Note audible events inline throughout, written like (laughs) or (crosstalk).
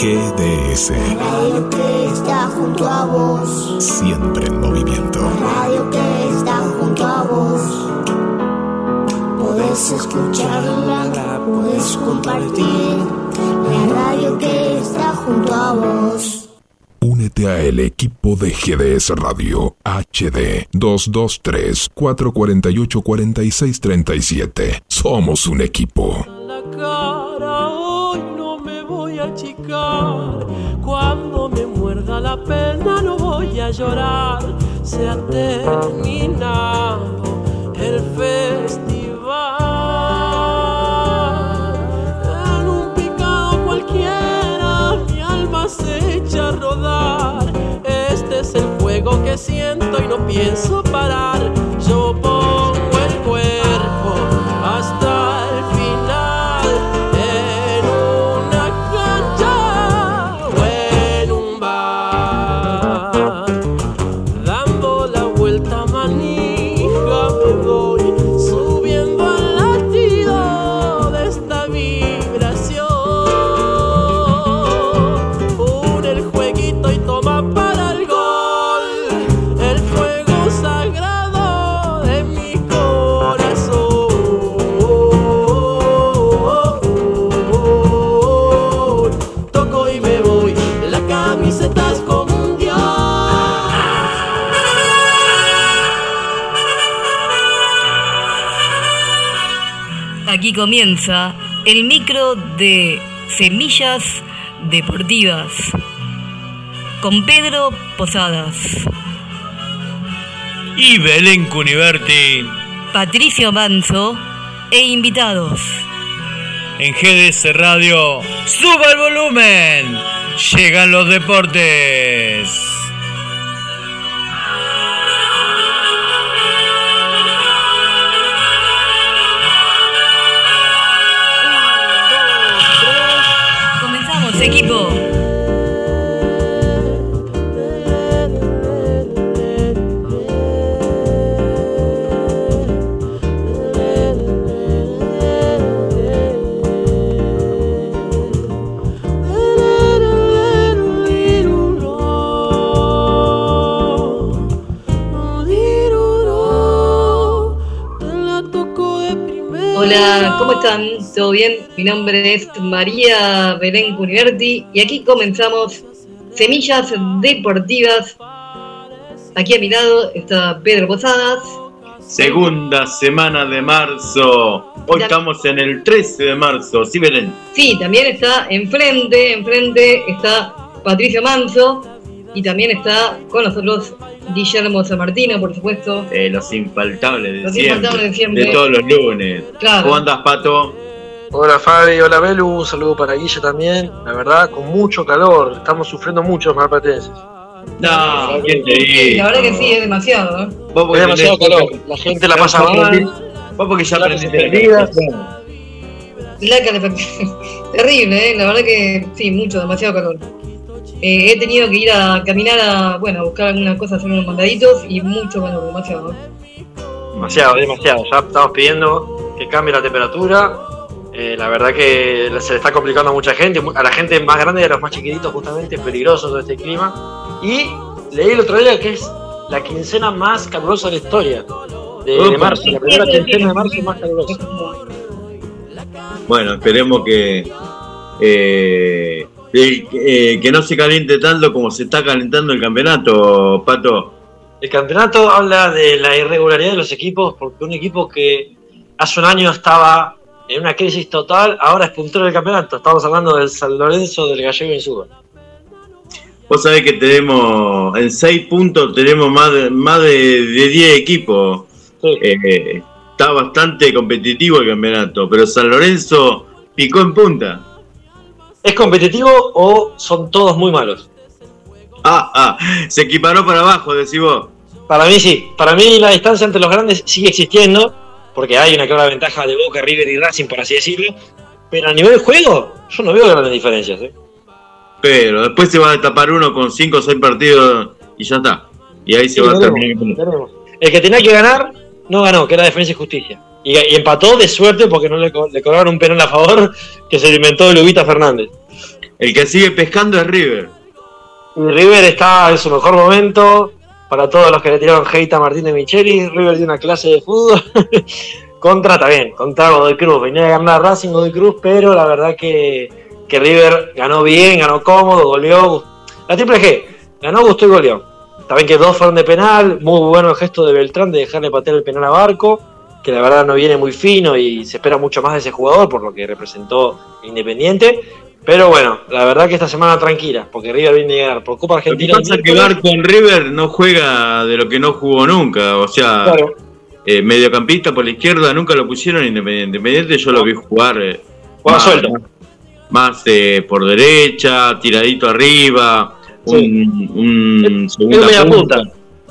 GDS. radio que está junto a vos. Siempre en movimiento. radio que está junto a vos. Podés escucharla, podés compartir. La radio que está junto a vos. Únete a el equipo de GDS Radio HD 223 448 4637. Somos un equipo. Llorar. Se ha terminado el festival. En un picado cualquiera mi alma se echa a rodar. Este es el fuego que siento y no pienso parar. Yo comienza el micro de Semillas Deportivas con Pedro Posadas, Y Belén Cuniverti Patricio Manso e invitados. en GDS Radio. ¡Suba el volumen! Llegan los deportes. Hola, ¿cómo están? ¿Todo bien? Mi nombre es María Belén Cuniverti y aquí comenzamos Semillas Deportivas. Aquí a mi lado está Pedro Posadas. Segunda semana de marzo. Hoy Ya- estamos en el 13 de marzo. ¿Sí, Belén? Sí, también está enfrente, enfrente está Patricio Manso y también está con nosotros Guillermo San Martino, por supuesto. Eh, los infaltables de Los siempre. infaltables de siempre. todos los lunes. Claro. ¿Cómo andas, Pato? Hola Fabi, hola Belu, un saludo para Guille también. La verdad, con mucho calor, estamos sufriendo mucho los marplatenses. No, la verdad que sí, es demasiado. ¿eh? Vos porque Es demasiado tenés- calor, la gente la pasa mal. Vos porque ya aprendiste la calefacción. La calefacción. Terrible, ¿eh? La verdad que sí, mucho, demasiado calor. Eh, he tenido que ir a caminar a, bueno, a buscar algunas cosas, hacer unos mandaditos y mucho calor, demasiado. ¿eh? Demasiado, demasiado. Ya estamos pidiendo que cambie la temperatura. Eh, la verdad que se le está complicando a mucha gente, a la gente más grande y a los más chiquititos justamente, es peligroso todo este clima. Y leí el otro día que es la quincena más calurosa de la historia de, marzo, la primera quincena de marzo más calurosa. Bueno, esperemos que. eh, eh, eh, que no se caliente tanto como se está calentando el campeonato, Pato. El campeonato habla de la irregularidad de los equipos, porque un equipo que hace un año estaba en una crisis total, ahora es puntero del campeonato. Estamos hablando del San Lorenzo del Gallego Insúa. Vos sabés que tenemos, en 6 puntos tenemos más de, más de, de 10 equipos. Sí. Eh, está bastante competitivo el campeonato, pero San Lorenzo picó en punta. ¿Es competitivo o son todos muy malos? Ah, ah, se equiparó para abajo, decís vos. Para mí sí. Para mí la distancia entre los grandes sigue existiendo, porque hay una clara ventaja de Boca, River y Racing, por así decirlo. Pero a nivel de juego, yo no veo grandes diferencias. ¿eh? Pero después se va a tapar uno con 5 o 6 partidos y ya está. Y ahí se Sí, va a terminar. El que tenía que ganar, no ganó, que era Defensa y Justicia. Y, y empató de suerte porque no le, le cobraron un penal a favor que se inventó Lubita Fernández. El que sigue pescando es River. Y River está en su mejor momento. Para todos los que le tiraron hate a Martín de Micheli, River dio una clase de fútbol. (laughs) contra también, contra Godoy Cruz. Venía a ganar Racing Godoy Cruz, pero la verdad que, que River ganó bien, ganó cómodo, goleó. La triple G, ganó, gustó y goleó. También que dos fueron de penal, muy bueno el gesto de Beltrán de dejarle patear el penal a Barco, que la verdad no viene muy fino y se espera mucho más de ese jugador por lo que representó Independiente. Pero bueno, la verdad que esta semana tranquila, porque River viene a ganar por Copa Argentina. Lo que pasa es que Barco en River no juega de lo que no jugó nunca, o sea, Claro, eh, mediocampista por la izquierda nunca lo pusieron Independiente. Independiente yo lo vi jugar eh, más, suelto. más eh, por derecha, tiradito arriba, Sí. un, un Era segunda media punta.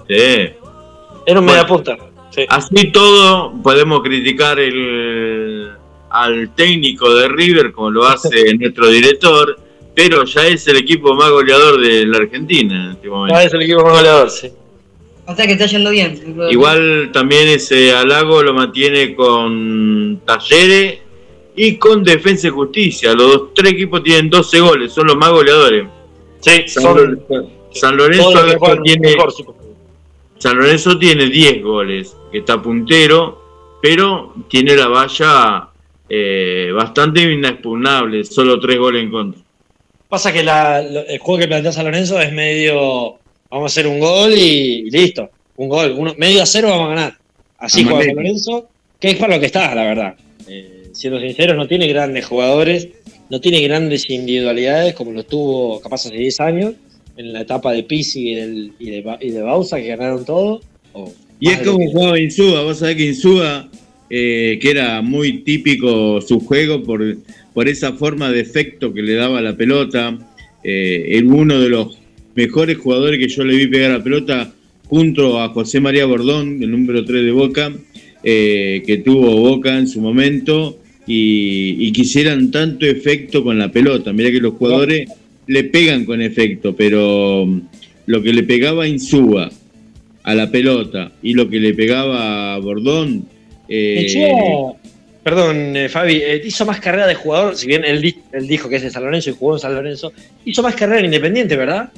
Sí. Era un Bueno. media punta. Sí. Así todo, podemos criticar el, al técnico de River, como lo (laughs) hace nuestro director, pero ya es el equipo más goleador de la Argentina en este momento. Ah, es el equipo más goleador, sí. O sea que está yendo bien. Igual también ese halago lo mantiene con Talleres y con Defensa y Justicia. Los dos- tres equipos tienen 12 goles, son los más goleadores. Sí, San, son Lorenzo- San tiene, mejor. San Lorenzo tiene 10 goles, que está puntero, pero tiene la valla eh, bastante inexpugnable, solo 3 goles en contra. Pasa que la- el juego que plantea San Lorenzo es medio. Vamos a hacer un gol y, y listo. Un gol. Uno, medio a cero vamos a ganar. Así juega San. Lorenzo, que es para lo que está, la verdad. Eh, siendo sinceros, no tiene grandes jugadores, no tiene grandes individualidades como lo tuvo capaz hace 10 años, en la etapa de Pizzi y, del- y de, y de Bausa, que ganaron todo. Y es como jugaba Insúa, vos sabés que Insúa, eh, que era muy típico su juego por, por esa forma de efecto que le daba la pelota, eh, era uno de los mejores jugadores que yo le vi pegar a pelota junto a José María Bordón, el número 3 de Boca, eh, que tuvo Boca en su momento, y, y quisieran tanto efecto con la pelota. Mira que los jugadores le pegan con efecto, pero mm, lo que le pegaba Insúa a la pelota y lo que le pegaba a Bordón. eh, Echó- perdón, eh, Fabi, eh, hizo más carrera de jugador, si bien él, di- él dijo que es de San Lorenzo y jugó en San Lorenzo, hizo más carrera en Independiente, ¿verdad?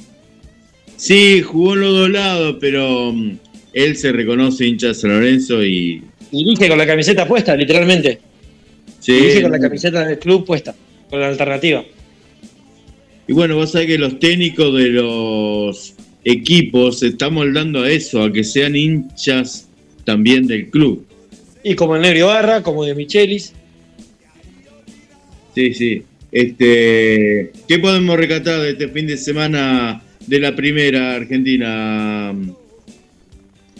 sí, jugó en los dos lados, pero mm, él se reconoce hincha de San Lorenzo y. Y dije con la camiseta puesta, literalmente. sí, Y dije con la camiseta del club puesta, con la alternativa. Y bueno, vos sabés que los técnicos de los equipos se están moldando a eso, a que sean hinchas también del club. Y como el Negro Barra, como de Michelis. Sí, sí. Este, ¿Qué podemos recatar de este fin de semana de la primera Argentina?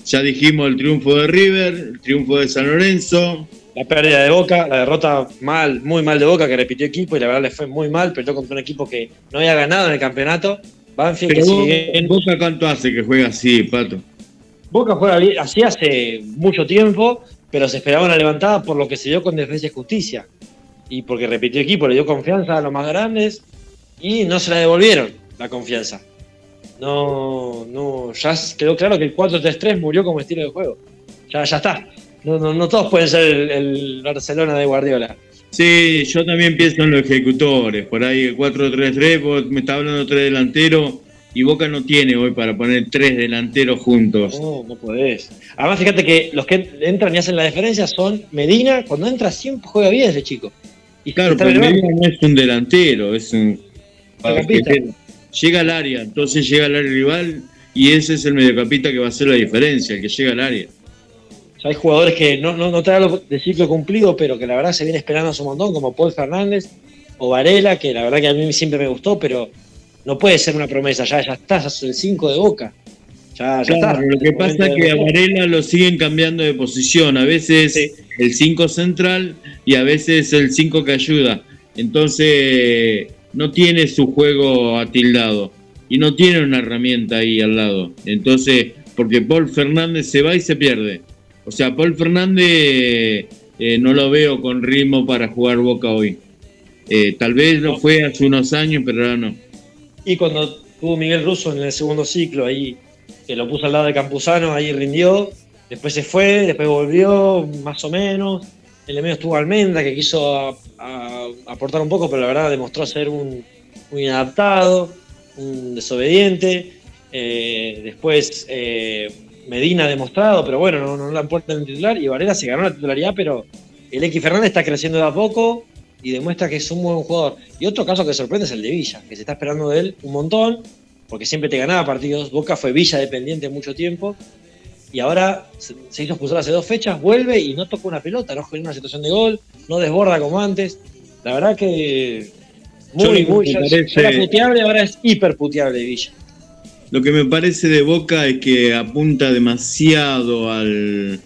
Ya dijimos el triunfo de River, el triunfo de San Lorenzo. La pérdida de Boca, la derrota mal, muy mal de Boca, que repitió equipo y la verdad le fue muy mal, perdió contra un equipo que no había ganado en el campeonato. Banfield, que Pero si vos, Boca cuánto hace que juega así, Pato. Boca juega así hace mucho tiempo, pero se esperaba una levantada por lo que se dio con Defensa y Justicia. Y porque repitió equipo, le dio confianza a los más grandes y no se la devolvieron la confianza. No, no, ya quedó claro que el 4-3-3 murió como estilo de juego. Ya, ya está. No, no, no todos pueden ser el, el Barcelona de Guardiola. Sí, yo también pienso en los ejecutores. Por ahí el 4-3-3, vos me está hablando tres delanteros y Boca no tiene hoy para poner tres delanteros juntos. No, no podés. Además, fíjate que los que entran y hacen la diferencia son Medina. Cuando entra siempre juega bien ese chico. Y Claro, pero. Medina no es un delantero, es un Mediocampista. llega al área, entonces llega al área rival y ese es el mediocampista que va a hacer la diferencia, el que llega al área. O sea, hay jugadores que no, no, no hablo de ciclo cumplido, pero que la verdad se viene esperando hace un montón, como Paul Fernández o Varela, que la verdad que a mí siempre me gustó, pero no puede ser una promesa. Ya, ya está, ya es el 5 de boca. Ya, ya Claro, está. lo que pasa es que a Varela lo siguen cambiando de posición, a veces Sí. el 5 central y a veces el 5 que ayuda. Entonces no tiene su juego atildado y no tiene una herramienta ahí al lado. Entonces, porque Paul Fernández se va y se pierde. O sea, Paul Fernández eh, no lo veo con ritmo para jugar Boca hoy. Eh, tal vez lo fue hace unos años, pero ahora no. Y cuando tuvo Miguel Russo en el segundo ciclo, ahí que lo puso al lado de Campuzano, ahí rindió. Después se fue, después volvió, más o menos. En el medio estuvo Almenda, que quiso aportar un poco, pero la verdad demostró ser un, muy inadaptado, un desobediente. Eh, después Medina ha demostrado, pero bueno, no, no la han puesto en el titular. Y Varela se ganó la titularidad, pero el X Fernández está creciendo de a poco y demuestra que es un buen jugador. Y otro caso que sorprende es el de Villa, que se está esperando de él un montón, porque siempre te ganaba partidos. Boca fue Villa dependiente mucho tiempo. Y ahora se hizo expulsar hace dos fechas, vuelve y no toca una pelota, no genera una situación de gol, no desborda como antes. La verdad que muy, muy. parece- era puteable, ahora es hiper puteable Villa. Lo que me parece de Boca es que apunta demasiado al,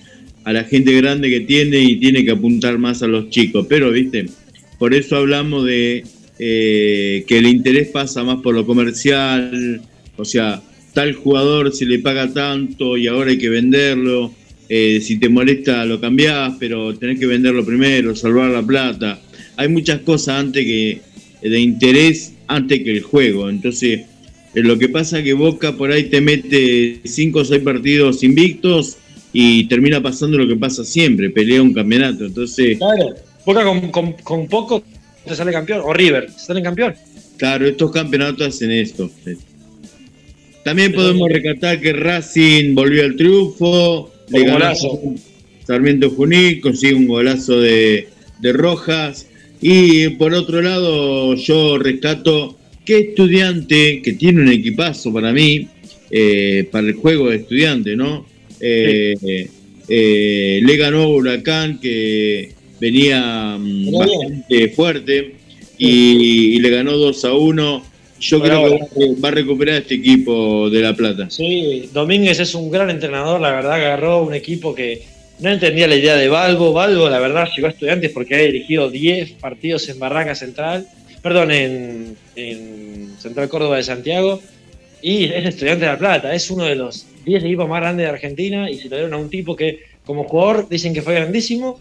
a la gente grande que tiene y tiene que apuntar más a los chicos. Pero, viste, por eso hablamos de eh, que el interés pasa más por lo comercial. O sea, tal jugador se le paga tanto y ahora hay que venderlo. Eh, si te molesta lo cambiás, pero tenés que venderlo primero, salvar la plata. Hay muchas cosas antes que de interés antes que el juego. Entonces, Lo que pasa es que Boca por ahí te mete cinco o seis partidos invictos y termina pasando lo que pasa siempre, pelea un campeonato. Entonces, Claro. Boca con, con- con poco te sale campeón, o River, se sale campeón. claro, estos campeonatos hacen esto. También podemos rescatar que Racing volvió al triunfo, le Un ganó golazo. Sarmiento Junín, consigue un golazo de, de Rojas. Y por otro lado, yo rescato que estudiante, que tiene un equipazo para mí, eh, para el juego de estudiante, ¿no? Eh, eh, le ganó a Huracán, que venía mm, bien. bastante fuerte, y, y le ganó 2 a 1. Yo creo que va- a recuperar este equipo de La Plata. Sí, Domínguez es un gran entrenador, la verdad agarró un equipo que no entendía la idea de Balbo. Balbo, la verdad, llegó a estudiantes porque ha dirigido 10 partidos en Barranca Central, perdón, en, en Central Córdoba de Santiago, y es estudiante de La Plata, es uno de los 10 equipos más grandes de Argentina, y se lo dieron a un tipo que como jugador dicen que fue grandísimo,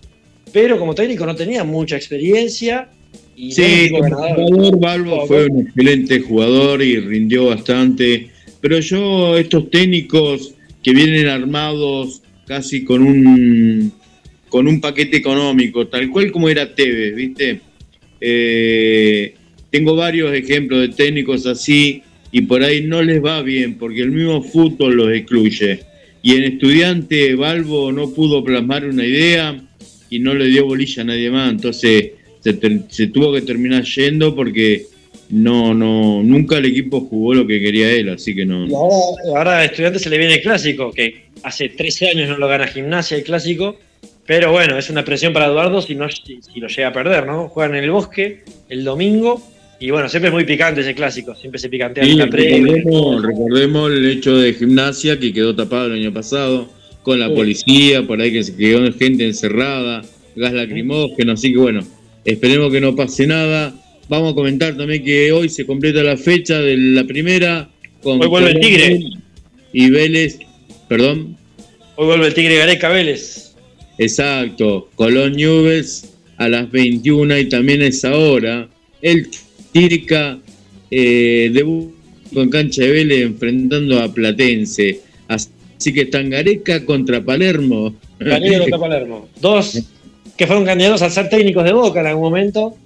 pero como técnico no tenía mucha experiencia. Y Sí, como jugador, Balbo fue un excelente jugador y rindió bastante. Pero yo, estos técnicos que vienen armados casi con un con un paquete económico, tal cual como era Tevez, ¿viste? Eh, tengo varios ejemplos de técnicos así y por ahí no les va bien porque el mismo fútbol los excluye. Y en estudiante, Balbo no pudo plasmar una idea y no le dio bolilla a nadie más. Entonces se, tuvo que terminar yendo porque no, no, nunca el equipo jugó lo que quería él, así que no. Ahora, ahora a Estudiantes se le viene el clásico, que hace 13 años no lo gana Gimnasia el clásico, pero bueno, es una presión para Eduardo si, no, si, si lo llega a perder, ¿no? Juegan en el bosque el domingo y bueno, siempre es muy picante ese clásico, siempre se picantea Sí, en la recordemos, recordemos el hecho de gimnasia que quedó tapado el año pasado, con la policía, por ahí que se quedó gente encerrada, gas lacrimógeno, así que bueno, esperemos que no pase nada. Vamos a comentar también que hoy se completa la fecha de la primera con Hoy vuelve el Tigre. y Vélez, perdón, Hoy vuelve el Tigre Gareca Vélez. Exacto, Colón Nubes a las 21 y también a esa hora el Tirca eh, debut con cancha de Vélez enfrentando a Platense. Así que están Gareca contra Palermo. Gareca contra (laughs) Palermo. Dos que fueron candidatos a ser técnicos de Boca en algún momento.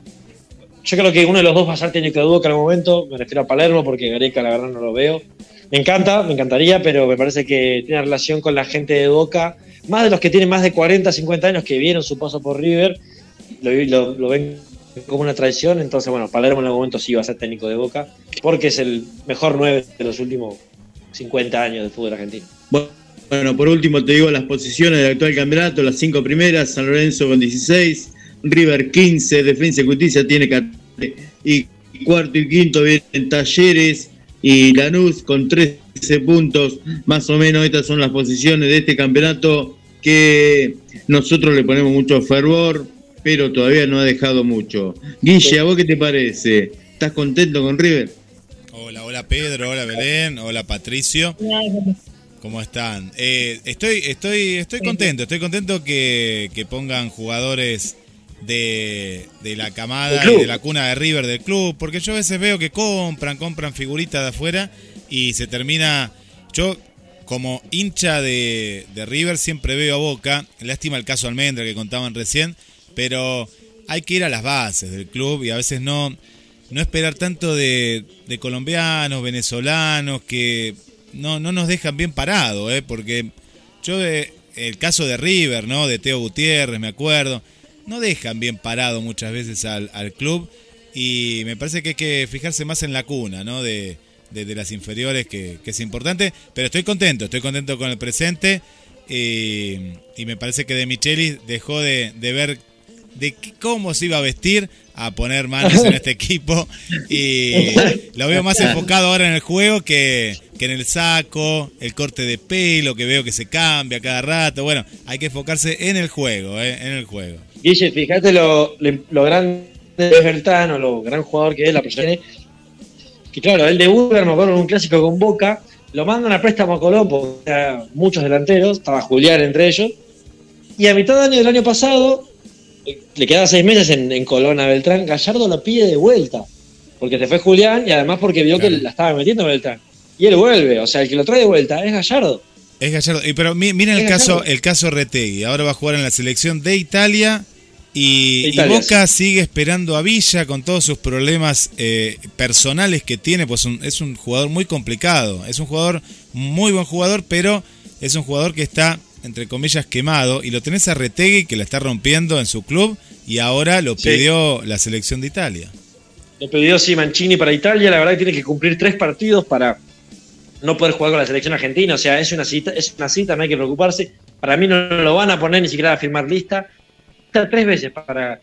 Yo creo que uno de los dos va a ser técnico de Boca en algún momento. Me refiero a Palermo porque Gareca la verdad no lo veo. Me encanta, me encantaría, pero me parece que tiene relación con la gente de Boca. Más de los que tienen más de 40, 50 años que vieron su paso por River, lo, lo- ven como una traición. Entonces, bueno, Palermo en algún momento sí va a ser técnico de Boca porque es el mejor 9 de los últimos 50 años del fútbol argentino. Bueno, por último te digo las posiciones del actual campeonato, las cinco primeras, San Lorenzo con 16, River 15, Defensa y Justicia tiene 14, y cuarto y quinto vienen Talleres y Lanús con 13 puntos, más o menos estas son las posiciones de este campeonato que nosotros le ponemos mucho fervor, pero todavía no ha dejado mucho. Guille, ¿a vos qué te parece? ¿Estás contento con River? Hola, hola Pedro, hola Belén, hola Patricio. ¿Cómo están? Eh, estoy, estoy, estoy contento, estoy contento que, que pongan jugadores de, de la camada y de la cuna de River del club, porque yo a veces veo que compran, compran figuritas de afuera y se termina. Yo, como hincha de, de River, siempre veo a Boca. Lástima el caso Almendra que contaban recién, pero hay que ir a las bases del club y a veces no. no esperar tanto de, de colombianos, venezolanos, que no, no nos dejan bien parados, ¿eh? porque yo, el caso de River, ¿no? De Teo Gutiérrez, me acuerdo, no dejan bien parado muchas veces al, al club y me parece que hay que fijarse más en la cuna, ¿no? De, de, las inferiores, que, que, es importante, pero estoy contento, estoy contento con el presente y, y me parece que De Michelis dejó de, de ver de cómo se iba a vestir a poner manos en este (laughs) equipo y (laughs) lo veo más enfocado ahora en el juego que, que, en el saco, el corte de pelo que veo que se cambia cada rato. Bueno, hay que enfocarse en el juego, ¿eh? en el juego. Guille, fíjate lo, lo grande de Bertano, lo gran jugador que es la persona. Que claro, el de Uber, me acuerdo en un clásico con Boca, lo mandan a préstamo a Colón, porque muchos delanteros, estaba Julián entre ellos. Y a mitad de año del año pasado, le quedaban seis meses en, en Colón a Beltrán, Gallardo lo pide de vuelta. Porque se fue Julián y además porque vio claro. que la estaba metiendo Beltrán. Y él vuelve, o sea, el que lo trae de vuelta es Gallardo. Es Gallardo. Pero miren el caso, el caso Retegui. Ahora va a jugar en la selección de Italia. Y, Boca sigue esperando a Villa con todos sus problemas eh, personales que tiene, pues un, es un jugador muy complicado. Es un jugador, muy buen jugador, pero es un jugador que está entre comillas, quemado, y lo tenés a Retegui que la está rompiendo en su club y ahora lo pidió la selección de Italia. Lo pidió sí Mancini para Italia, la verdad que tiene que cumplir tres partidos para no poder jugar con la selección argentina, o sea, es una cita, es una cita, no hay que preocuparse. Para mí no lo van a poner ni siquiera a firmar lista. Tres veces para,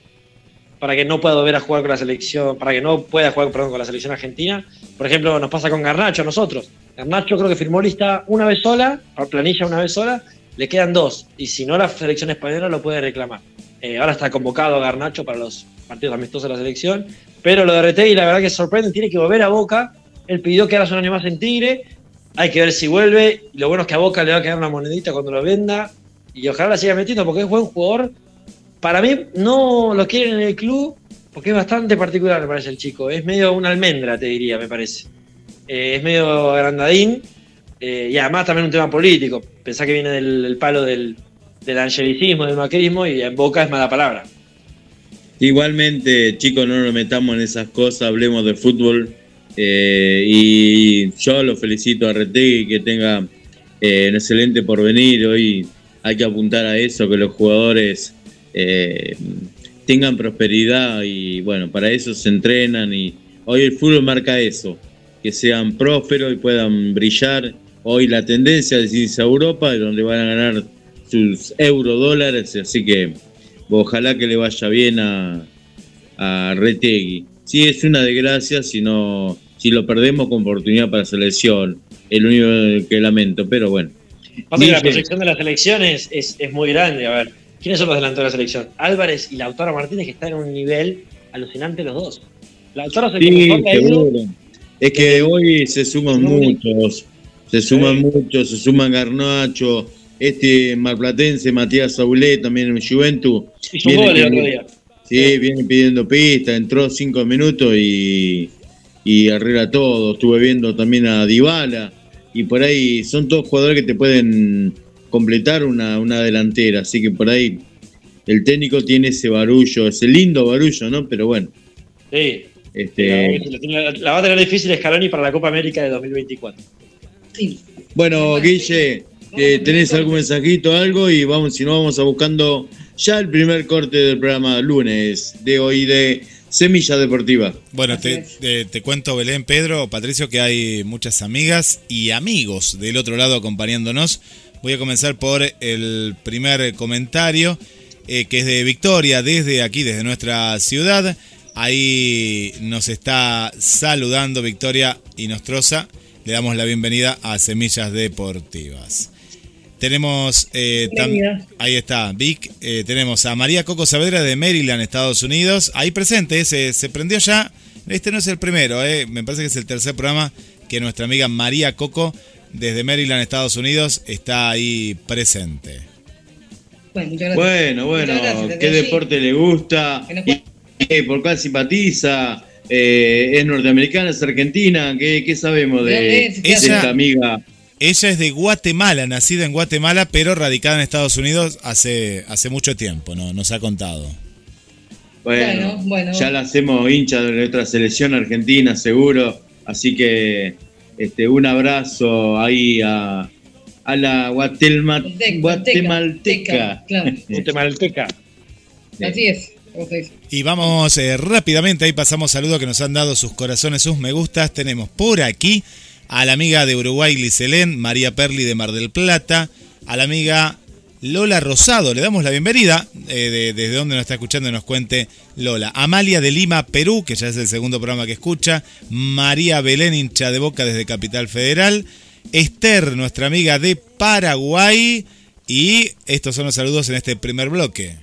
para que no pueda volver a jugar con la selección, para que no pueda jugar perdón, con la selección argentina. Por ejemplo, nos pasa con Garnacho a nosotros. Garnacho creo que firmó lista una vez sola, planilla una vez sola, le quedan dos, y si no la selección española lo puede reclamar. Eh, ahora está convocado Garnacho para los partidos amistosos de la selección, pero lo de Retegui la verdad que sorprende, tiene que volver a Boca, él pidió que haga un año más en Tigre, hay que ver si vuelve, lo bueno es que a Boca le va a quedar una monedita cuando lo venda, y ojalá la siga metiendo porque es buen jugador. Para mí no lo quieren en el club porque es bastante particular, me parece el chico, es medio una almendra, te diría, me parece. Eh, es medio agrandadín, eh, y además también un tema político. Pensá que viene del, palo del, del, angelicismo, del macrismo, y en boca es mala palabra. Igualmente, chicos, no nos metamos en esas cosas, hablemos de fútbol. Eh, y yo lo felicito a Retegui que tenga un excelente porvenir. Hoy hay que apuntar a eso, que los jugadores tengan prosperidad y bueno, para eso se entrenan y hoy el fútbol marca eso, que sean prósperos y puedan brillar hoy la tendencia es irse a Europa, donde van a ganar sus euro dólares, así que ojalá que le vaya bien a, a Retegui. Sí, es una desgracia si no, si lo perdemos con oportunidad para selección, el único que lamento, pero bueno. Pasa que la proyección de la selección es, es, es, muy grande, a ver, ¿quiénes son los delanteros de la selección? Álvarez y Lautaro Martínez que están en un nivel alucinante los dos. Lautaro se sí, Es que hoy se suman muchos, se suman sí. muchos, se suman Garnacho, este marplatense Matías Saulé también en Juventus. Viene, pidiendo, sí, sí, viene pidiendo pista, entró cinco minutos y, y arregla todo. Estuve viendo también a Dybala y por ahí son todos jugadores que te pueden completar una, una delantera, así que por ahí el técnico tiene ese barullo, ese lindo barullo, ¿no? Pero bueno. Sí. Este... La, la va a tener difícil Scaloni para la Copa América de 2024. Sí. Bueno, Guille, eh, ¿tenés algún mensajito, algo? Y vamos, si no, vamos a buscando ya el primer corte del programa lunes de hoy de Semilla Deportiva. Bueno, te, te, te, cuento, Belén, Pedro, Patricio, que hay muchas amigas y amigos del otro lado acompañándonos. Voy a comenzar por el primer comentario, eh, que es de Victoria, desde aquí, desde nuestra ciudad. Ahí nos está saludando Victoria Inostroza. Le damos la bienvenida a Semillas Deportivas. Tenemos, eh, ahí está, Vic, eh, tenemos a María Coco Saavedra de Maryland, Estados Unidos, ahí presente, se, se prendió ya, este no es el primero, eh, me parece que es el tercer programa que nuestra amiga María Coco desde Maryland, Estados Unidos, está ahí presente. Bueno, bueno, bueno gracias, ¿qué deporte le gusta? ¿Y, ¿Por cuál simpatiza? Eh, ¿Es norteamericana, es argentina? ¿Qué, qué sabemos de, de esta amiga? Ella es de Guatemala, nacida en Guatemala, pero radicada en Estados Unidos hace, hace mucho tiempo, ¿no? Nos ha contado. Bueno, Bueno, bueno. ya la hacemos hincha de nuestra selección argentina, seguro. Así que este, un abrazo ahí a, a la Guatelma- Teca, guatemalteca. Claro, (laughs) Guatemalteca. así es. Y vamos eh, rápidamente, ahí pasamos saludos que nos han dado sus corazones, sus me gustas. Tenemos por aquí a la amiga de Uruguay, Glicelén, María Perli de Mar del Plata, a la amiga Lola Rosado, le damos la bienvenida, eh, de- desde donde nos está escuchando y nos cuente Lola. Amalia de Lima, Perú, que ya es el segundo programa que escucha. María Belén, hincha de boca desde Capital Federal. Esther, nuestra amiga de Paraguay. Y estos son los saludos en este primer bloque.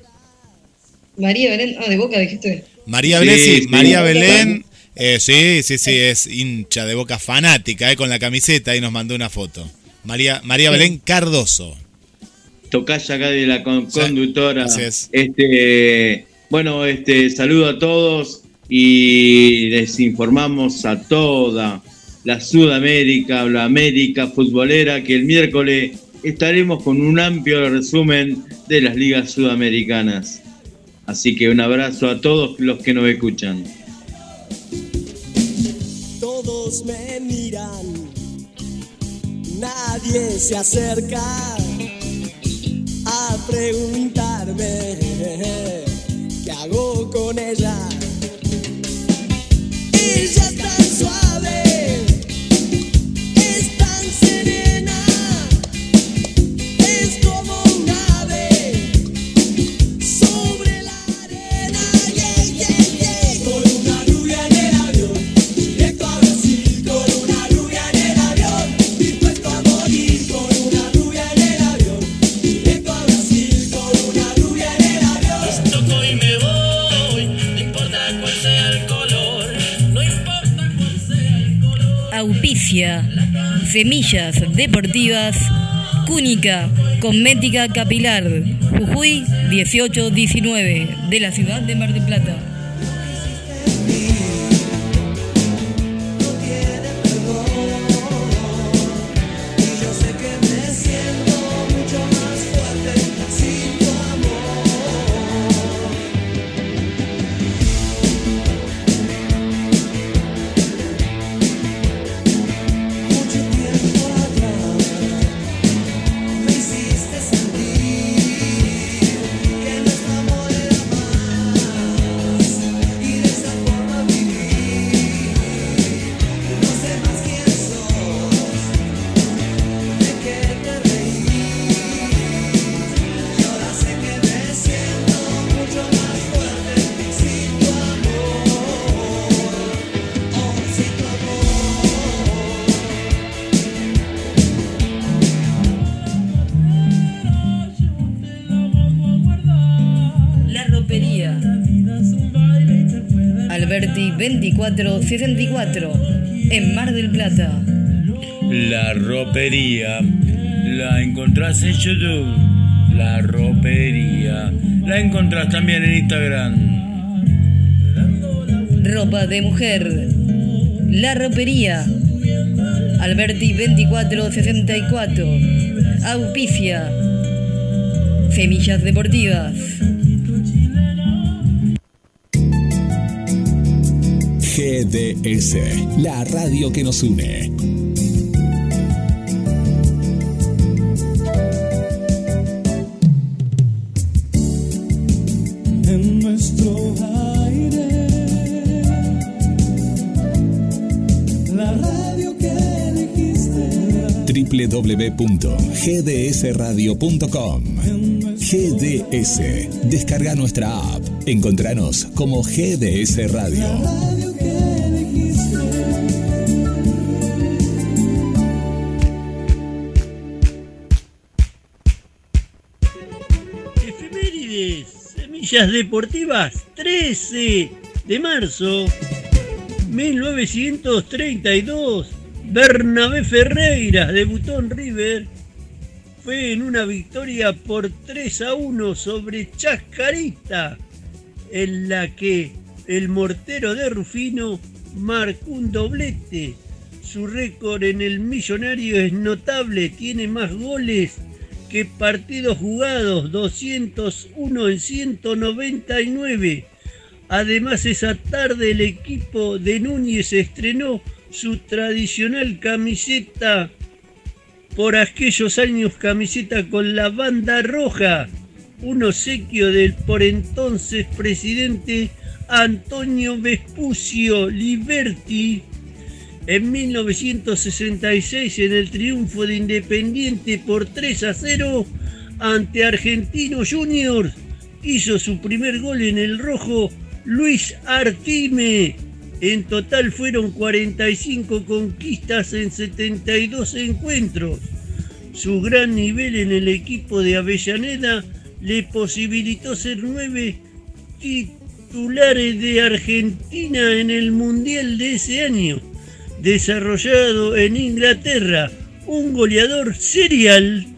María Belén, ah, de boca dijiste. María Belén, sí, sí. María Belén, eh, sí, sí, sí, es hincha de boca fanática, eh, con la camiseta y nos mandó una foto. María, María Sí. Belén Cardoso. Tocaya acá de la con- Sí, conductora. así es. Este, bueno, este, saludo a todos y les informamos a toda la Sudamérica, la América futbolera, que el miércoles estaremos con un amplio resumen de las ligas sudamericanas. Así que un abrazo a todos los que nos escuchan. Todos me miran, nadie se acerca preguntarme qué hago con ella. Ella es tan Semillas Deportivas. Cúnica. Cosmética Capilar. Jujuy 1819. De la ciudad de Mar del Plata. 5474 en Mar del Plata. La ropería la encontrás en YouTube. La ropería la encontrás también en Instagram. Ropa de mujer. La ropería. Alberti 2464. Auspicia. Semillas deportivas. GDS, la radio que nos une. En nuestro aire La radio que elegiste www.gdsradio.com GDS. Descarga nuestra app. Encontranos como GDS Radio. Semillas Deportivas, 13 de marzo 1932. Bernabé Ferreira debutó en River. Fue en una victoria por 3 a 1 sobre Chascarita, en la que el mortero de Rufino marcó un doblete. Su récord en el millonario es notable, tiene más goles que partidos jugados, 201 en 199. Además, esa tarde el equipo de Núñez estrenó su tradicional camiseta, por aquellos años camiseta con la banda roja, un obsequio del por entonces presidente Antonio Vespucio Liberti. En 1966, en el triunfo de Independiente por 3 a 0 ante Argentino Juniors, hizo su primer gol en el rojo Luis Artime. En total fueron 45 conquistas en 72 encuentros. Su gran nivel en el equipo de Avellaneda le posibilitó ser nueve titulares de Argentina en el Mundial de ese año, desarrollado en Inglaterra, un goleador serial.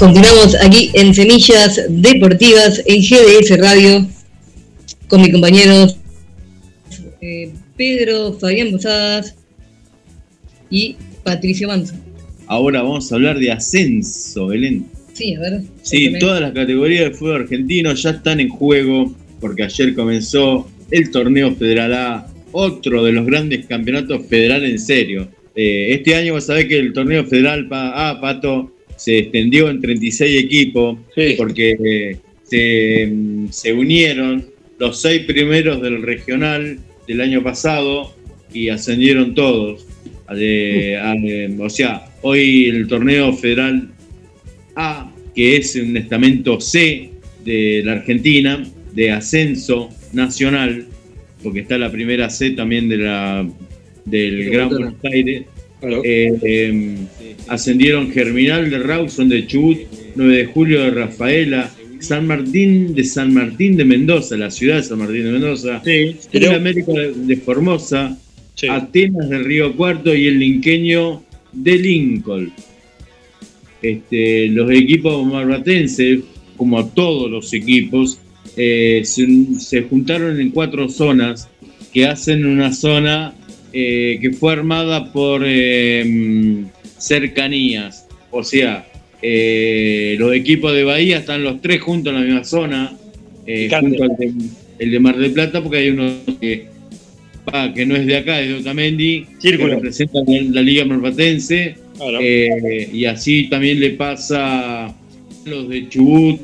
Continuamos aquí en Semillas Deportivas en GDS Radio con mis compañeros eh, Pedro Fabián Posadas y Patricio Manso. Ahora vamos a hablar de ascenso, Belén. Sí, a ver. Sí, todas las categorías del fútbol argentino ya están en juego porque ayer comenzó el torneo Federal A, otro de los grandes campeonatos federales en serio. Eh, este año vos sabés que el torneo Federal A, Pato, se extendió en 36 equipos porque eh, se, mm, se unieron los seis primeros del regional del año pasado y ascendieron todos. De- a- eh, o sea, hoy el torneo federal A, que es un estamento C de la Argentina, de ascenso nacional, porque está la primera C también de la, del Gran Buenos Aires. Eh, eh, ascendieron Germinal de Rawson de Chubut, 9 de julio de Rafaela, San Martín de San Martín de Mendoza, la ciudad de San Martín de Mendoza, Sur América de Formosa, Atenas del Río Cuarto y el linqueño de Lincoln. Este, los equipos marbatenses, como todos los equipos, eh, se, se juntaron en cuatro zonas que hacen una zona eh, que fue armada por eh, cercanías. O sea, eh, los equipos de Bahía están los tres juntos en la misma zona, eh, junto al de, el de Mar del Plata, porque hay uno que, no es de acá, es de Otamendi, Círculo. que representa la, Liga Marplatense, eh, y así también le pasa a los de Chubut,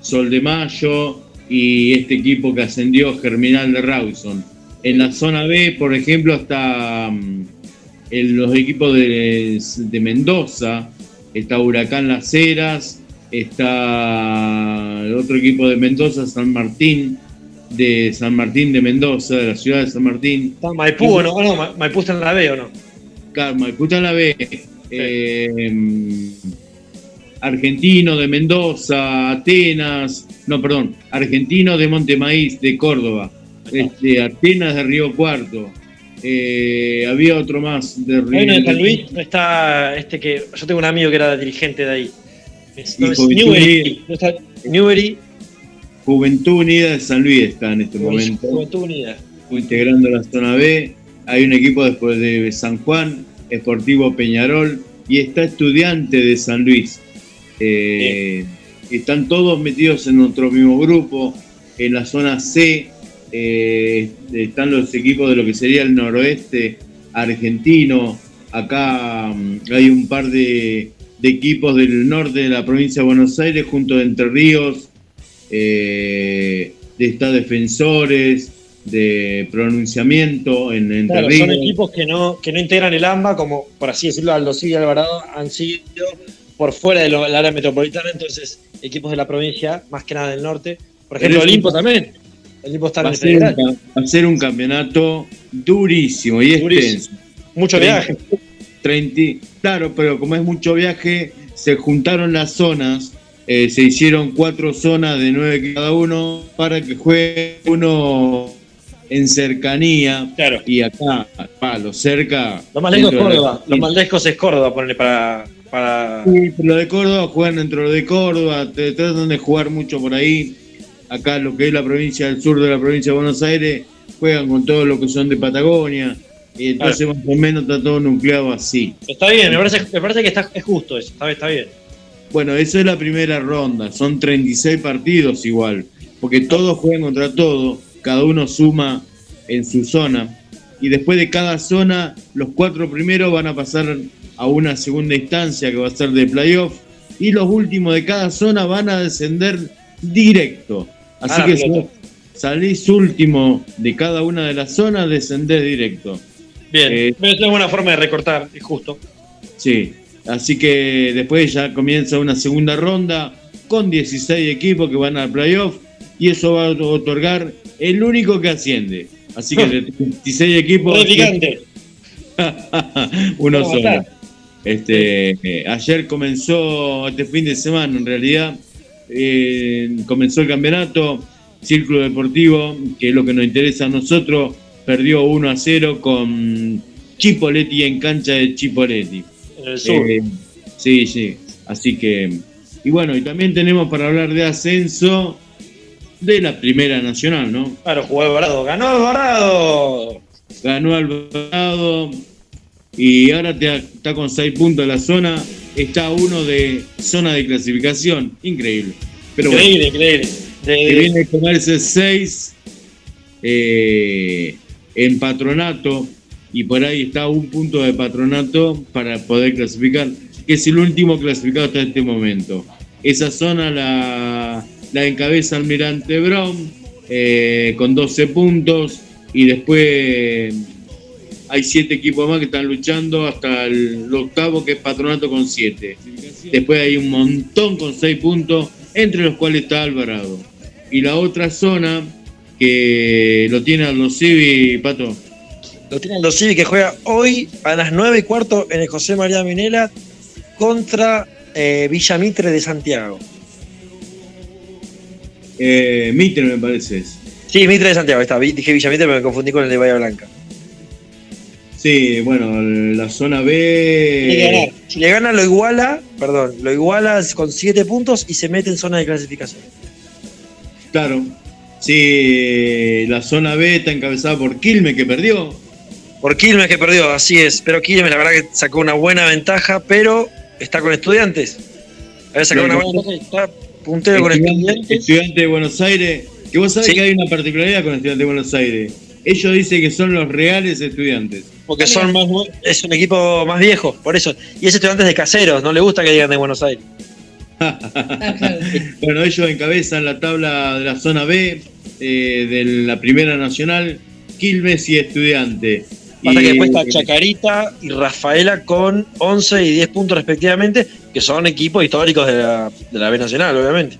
Sol de Mayo y este equipo que ascendió, Germinal de Rawson. En la zona B, por ejemplo, está mm, en los equipos de, de Mendoza, está Huracán Las Heras, está el otro equipo de Mendoza, San Martín, de San Martín de Mendoza, de la ciudad de San Martín. Está Maipú o no, no, Ma- Maipú está en la B o no. Claro, Maipú está en la B. Eh, Argentino de Mendoza, Atenas, no, perdón, Argentino de Montemaíz, de Córdoba, este, Atenas de Río Cuarto, eh, había otro más de Río de San Luis, está este que. Yo tengo un amigo que era dirigente de ahí. Es, no, Y es Juventud Newbery. Unida. No está Newbery, Juventud Unida de San Luis está en este momento. Juventud Unida. integrando la zona B. Hay un equipo después de San Juan, Esportivo Peñarol y está Estudiante de San Luis. Eh, están todos metidos en nuestro mismo grupo. En la zona C eh, están los equipos de lo que sería el noroeste argentino. Acá mm, hay un par de, de equipos del norte de la provincia de Buenos Aires, junto a Entre Ríos, eh, de está Defensores, de pronunciamiamiento en Entre Claro, Ríos. son equipos que no, que no integran el AMBA, como por así decirlo, Aldo y Alvarado han sido por fuera del área metropolitana, entonces equipos de la provincia, más que nada del norte. Por ejemplo, Olimpo también. Olimpo está en a, el ser va a ser un campeonato durísimo y extenso. Mucho viaje. 30, claro, pero como es mucho viaje, se juntaron las zonas, eh, se hicieron cuatro zonas de nueve cada uno para que juegue uno en cercanía. Y acá, pa, lo cerca. Lo más lejos es de la- Córdoba. Lo más lejos es Córdoba, ponerle para. para... Sí, pero lo de Córdoba juegan dentro de Córdoba, te tratan de jugar mucho por ahí. Acá lo que es la provincia del sur de la provincia de Buenos Aires, juegan con todo lo que son de Patagonia. Y entonces más o menos está todo nucleado así. Está bien, me parece, me parece que está, es justo eso. Está, está bien. Bueno, eso es la primera ronda, son 36 partidos igual, porque todos juegan contra todos, cada uno suma en su zona, y después de cada zona, los cuatro primeros van a pasar a una segunda instancia que va a ser de playoff, y los últimos de cada zona van a descender directo. Así Ah, que si salís último de cada una de las zonas, descendés directo. Bien. Eh, es una forma de recortar, es justo. Sí, así que después ya comienza una segunda ronda con 16 equipos que van al playoff y eso va a otorgar el único que asciende. Así que de 16 equipos, (laughs) uno ¿Cómo solo. Este, eh, ayer comenzó, este fin de semana en realidad, eh, comenzó el campeonato, Círculo Deportivo, que es lo que nos interesa a nosotros, perdió 1 a 0 con Chipoletti en cancha de Chipoletti. En el sur. Eh, sí, sí. Así que. Y bueno, y también tenemos para hablar de ascenso de la Primera Nacional, ¿no? Claro, jugó Alvarado. ¡Ganó Alvarado! Ganó Alvarado y ahora te- está con 6 puntos en la zona. Está uno de zona de clasificación. Increíble. Pero bueno, increíble, increíble. De- que viene a comerse 6 en patronato y por ahí está un punto de patronato para poder clasificar, que es el último clasificado hasta este momento. Esa zona la, la encabeza Almirante Brown eh, con 12 puntos y después hay 7 equipos más que están luchando hasta el octavo que es patronato con 7. Después hay un montón con 6 puntos, entre los cuales está Alvarado. Y la otra zona que lo tiene Aldo Civi, Pato. Lo tienen los Civi que juega hoy a las 9 y cuarto en el José María Minela contra eh, Villa Mitre de Santiago. Eh, Mitre me parece. Sí, Mitre de Santiago, ahí está. Dije Villa Mitre, pero me confundí con el de Bahía Blanca. Sí, bueno, la zona. B. Si le gana, lo iguala, perdón, lo iguala con 7 puntos y se mete en zona de clasificación. Claro. Sí, la zona B está encabezada por Quilme que perdió. Por Quilmes que perdió, así es. Pero Quilmes, la verdad que sacó una buena ventaja, pero está con estudiantes. Había sacado una buena ventaja y está puntero con Estudiante, estudiantes. estudiante de Buenos Aires. Que vos sabés Sí. que hay una particularidad con Estudiante de Buenos Aires. Ellos dicen que son los reales estudiantes. Porque son más, es un equipo más viejo, por eso. Y es estudiantes de caseros, no le gusta que digan de Buenos Aires. (laughs) Bueno, ellos encabezan la tabla de la zona B eh, de la Primera Nacional, Quilmes y Estudiante. Pasa Y- que después está Chacarita y Rafaela con 11 y 10 puntos respectivamente, que son equipos históricos de la, de la B Nacional, obviamente.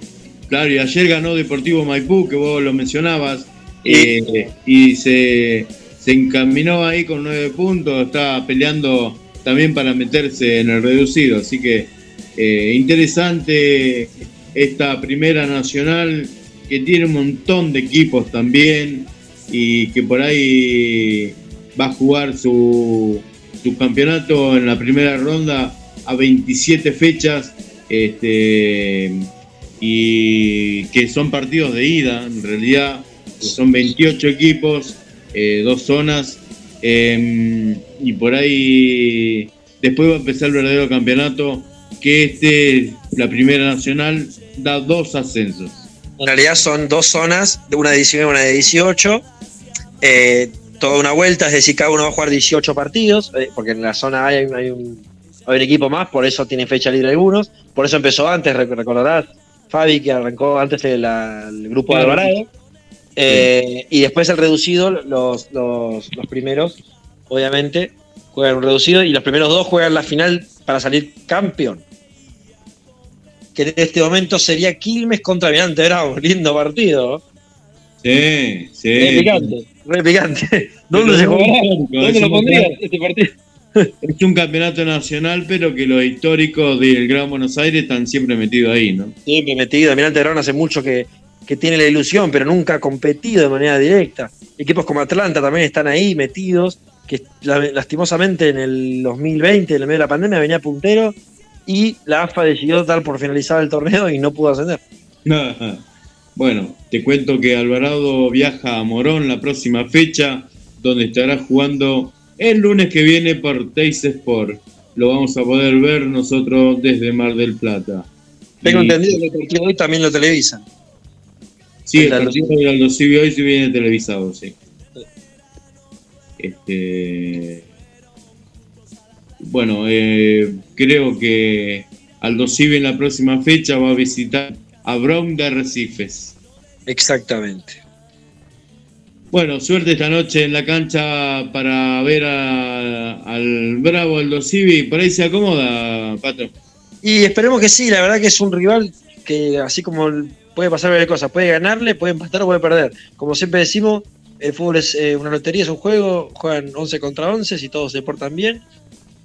Claro, y ayer ganó Deportivo Maipú, que vos lo mencionabas, eh, y se, se encaminó ahí con nueve puntos, está peleando también para meterse en el reducido, así que eh, interesante esta primera nacional que tiene un montón de equipos también y que por ahí va a jugar su, su campeonato en la primera ronda a 27 fechas. Este, y que son partidos de ida, en realidad, son 28 equipos, eh, dos zonas, eh, y por ahí después va a empezar el verdadero campeonato, que este, la primera nacional, da dos ascensos. En realidad son dos zonas, de una de 19 y una de 18. eh, toda una vuelta, es decir, cada uno va a jugar 18 partidos, eh, porque en la zona A hay, un- hay un, hay un equipo más, por eso tiene fecha libre algunos. Por eso empezó antes, rec- recordarás, Fabi, que arrancó antes el grupo de. Alvarado. Eh, y después el reducido, los, los, los primeros, obviamente, juegan un reducido y los primeros dos juegan la final para salir campeón. Que en este momento sería Quilmes contra Mirante Bravo. (laughs) Lindo partido. Sí, sí. Re picante, re picante. (laughs) ¿Dónde Pero se jugará? ¿Dónde lo pondrías este partido? Es un campeonato nacional, pero que los históricos del Gran Buenos Aires están siempre metidos ahí, ¿no? Siempre metido. Mirante Bravo hace mucho que, que tiene la ilusión, pero nunca ha competido de manera directa. Equipos como Atlanta también están ahí metidos, que la- lastimosamente en el 2020, en el medio de la pandemia, venía puntero y la AFA decidió dar por finalizado el torneo y no pudo ascender. Bueno, te cuento que Alvarado viaja a Morón la próxima fecha, donde estará jugando el lunes que viene por Teis Sport. Lo vamos a poder ver nosotros desde Mar del Plata. Tengo Y- entendido que el partido de hoy también lo televisan. Sí, el partido del Aldo Civi hoy sí viene televisado, sí. Este, bueno, eh, creo que Aldo Civi en la próxima fecha va a visitar a Brown de Arrecifes. Exactamente. Bueno, suerte esta noche en la cancha para ver a- al Bravo Aldo Civi. Por ahí se acomoda, Pato. Y esperemos que sí, la verdad que es un rival que así como puede pasar varias cosas, puede ganarle, puede empatar o puede perder. Como siempre decimos, el fútbol es eh, una lotería, es un juego, juegan 11 contra 11 si todos se portan bien.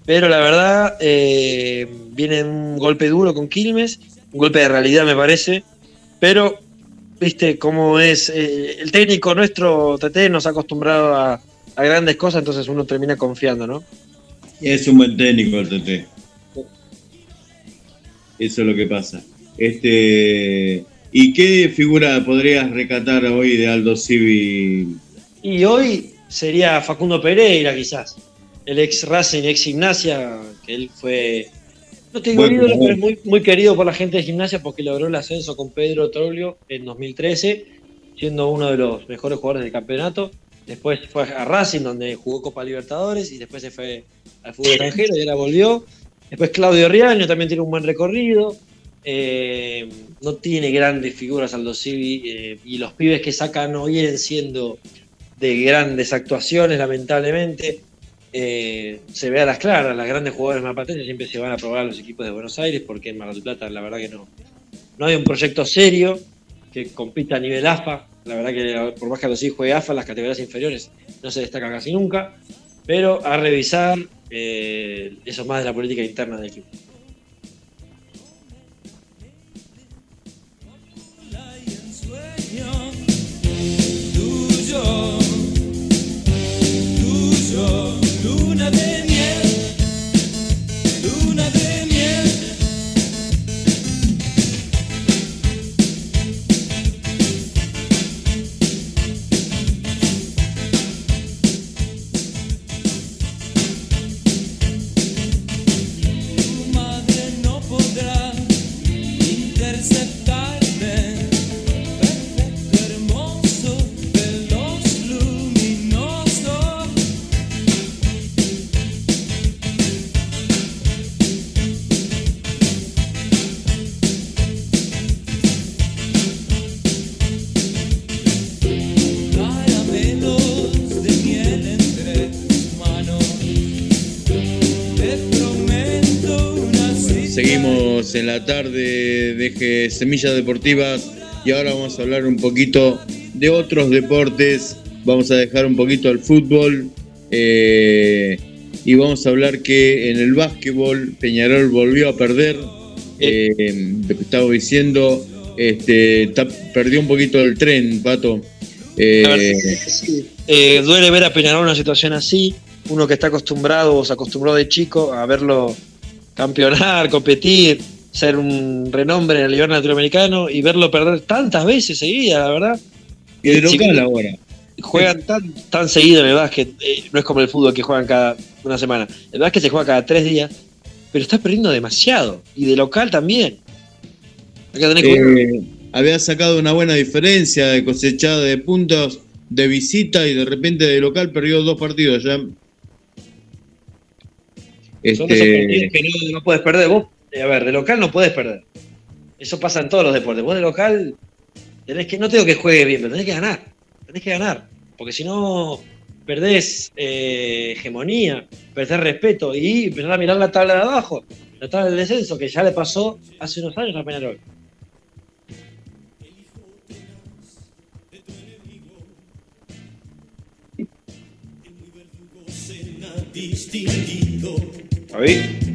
Pero la verdad, eh, viene un golpe duro con Quilmes, un golpe de realidad me parece. Pero, viste cómo es, eh, el técnico nuestro, TT, nos ha acostumbrado a, a grandes cosas, entonces uno termina confiando, ¿no? Es un buen técnico el TT. Eso es lo que pasa. Este, ¿Y qué figura podrías recatar hoy de Aldo Civi? Y hoy sería Facundo Pereira, quizás. El ex Racing, ex Gimnasia, que él fue. No te digo Buen ídolo, pero es muy, muy querido por la gente de Gimnasia porque logró el ascenso con Pedro Troglio en 2013, siendo uno de los mejores jugadores del campeonato. Después fue a Racing, donde jugó Copa Libertadores, y después se fue al fútbol extranjero y ahora volvió. Después Claudio Riaño también tiene un buen recorrido. Eh, no tiene grandes figuras Aldo Civi eh, y los pibes que sacan no vienen siendo de grandes actuaciones, lamentablemente. Eh, se ve a las claras, las grandes jugadores marplatenses siempre se van a probar a los equipos de Buenos Aires porque en Mar del Plata la verdad que no, no hay un proyecto serio que compita a nivel AFA. La verdad que por más que los hijos juegue AFA, las categorías inferiores no se destacan casi nunca. Pero a revisar, eh, eso es más de la política interna del club. En la tarde de Ge- Semillas Deportivas y ahora vamos a hablar un poquito de otros deportes. Vamos a dejar un poquito al fútbol eh, y vamos a hablar que en el básquetbol Peñarol volvió a perder. Eh, lo que estaba diciendo, este, ta- perdió un poquito el tren, Pato. Eh. Eh, duele ver a Peñarol en una situación así. Uno que está acostumbrado o se acostumbró de chico a verlo campeonar, (laughs) competir, ser un renombre en el nivel latinoamericano y verlo perder tantas veces seguidas, la verdad. y de local ahora. Juegan tan, tan seguido en el básquet, eh, no es como el fútbol que juegan cada una semana. El básquet se juega cada tres días, pero está perdiendo demasiado. Y de local también. Hay que tener. Eh, había sacado una buena diferencia de cosechada de puntos de visita y de repente de local perdió dos partidos ya. Son esos Este, partidos que no, no puedes perder. Vos, a ver, de local no puedes perder. Eso pasa en todos los deportes. Vos de local tenés que, no tengo que juegues bien, pero tenés que ganar. Tenés que ganar. Porque si no perdés eh, hegemonía, perdés respeto y empezás a mirar la tabla de abajo, la tabla del descenso, que ya le pasó hace unos años a Peñarol. ¿Ahí?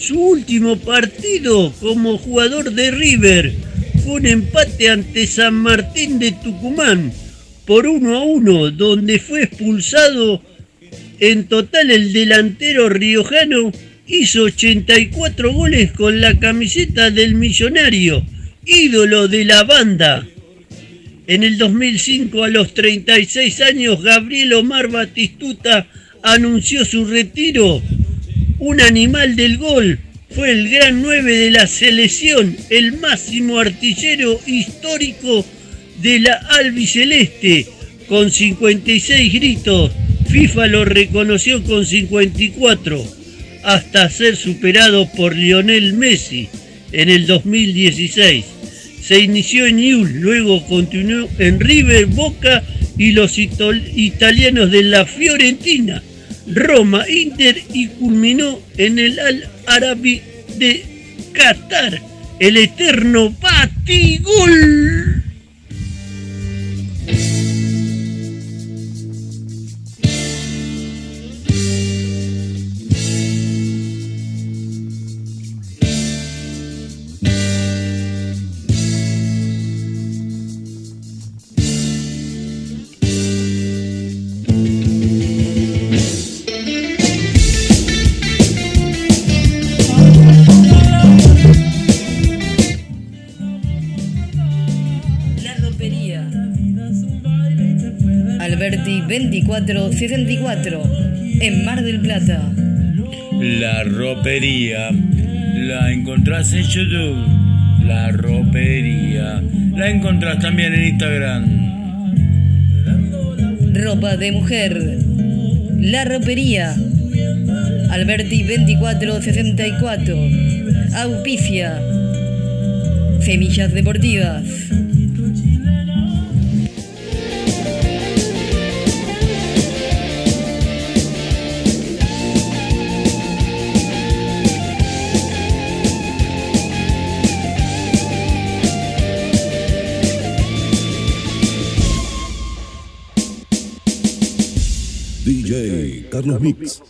su último partido como jugador de River. Fue un empate ante San Martín de Tucumán por 1 a 1, donde fue expulsado en total el delantero riojano hizo 84 goles con la camiseta del millonario, ídolo de la banda. En el 2005, a los 36 años, Gabriel Omar Batistuta anunció su retiro. Un animal del gol, fue el gran 9 de la selección, el máximo artillero histórico de la albiceleste, con 56 gritos. FIFA lo reconoció con 54, hasta ser superado por Lionel Messi en el 2016. Se inició en Newell's, luego continuó en River, Boca y los italianos de la Fiorentina, Roma, Inter y culminó en el Al Arabi de Qatar, el eterno Batigol. 5474 en Mar del Plata. La ropería la encontrás en YouTube. La ropería la encontrás también en Instagram. Ropa de mujer. La ropería. Alberti 2464. Auspicia. Semillas deportivas. DJ Carlos Mix.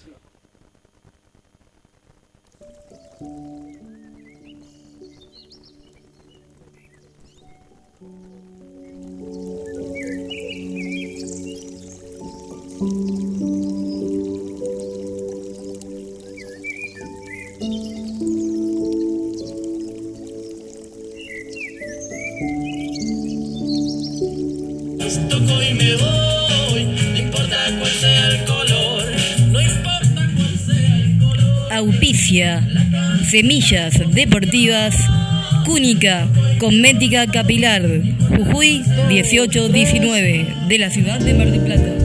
Semillas deportivas. Cúnica. Cosmética capilar. Jujuy 1819. De la ciudad de Mar del Plata.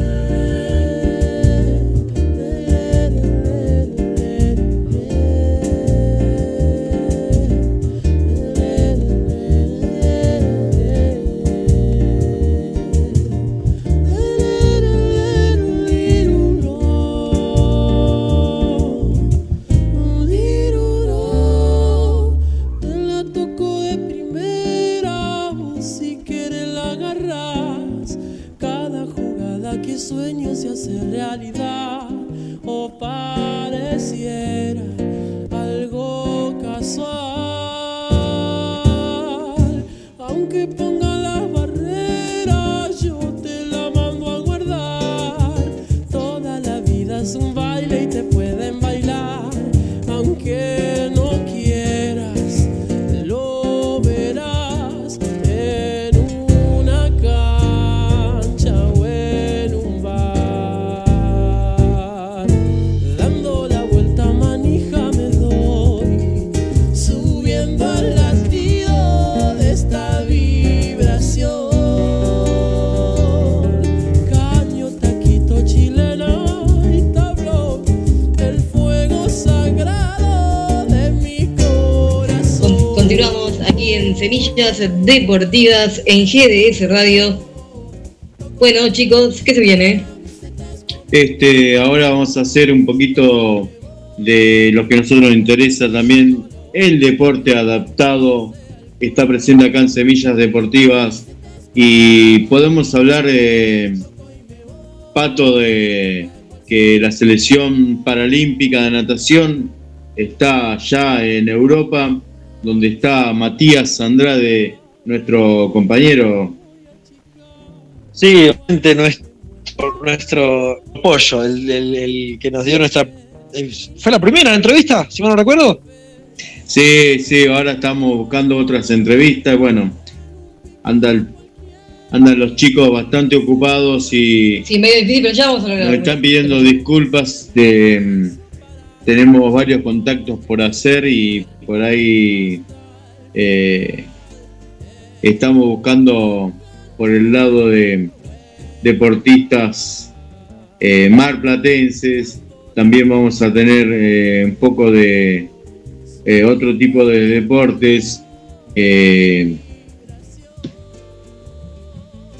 Semillas Deportivas en GDS Radio. Bueno, chicos, ¿qué se viene? Este, ahora vamos a hacer un poquito de lo que a nosotros nos interesa también. El deporte adaptado está presente acá en Semillas Deportivas y podemos hablar, eh, Pato, de, que la selección paralímpica de natación está ya en Europa, donde está Matías Andrade, nuestro compañero. Sí, obviamente nuestro, nuestro apoyo, el, el- el que nos dio nuestra. ¿Fue la primera entrevista, si mal no recuerdo? Sí, sí, ahora estamos buscando otras entrevistas. Bueno, andan, andan los chicos bastante ocupados y Sí, medio difícil, pero ya vamos a nos lograr. están pidiendo disculpas. De, tenemos varios contactos por hacer y por ahí eh, estamos buscando por el lado de deportistas eh, marplatenses. También vamos a tener eh, un poco de otro tipo de deportes.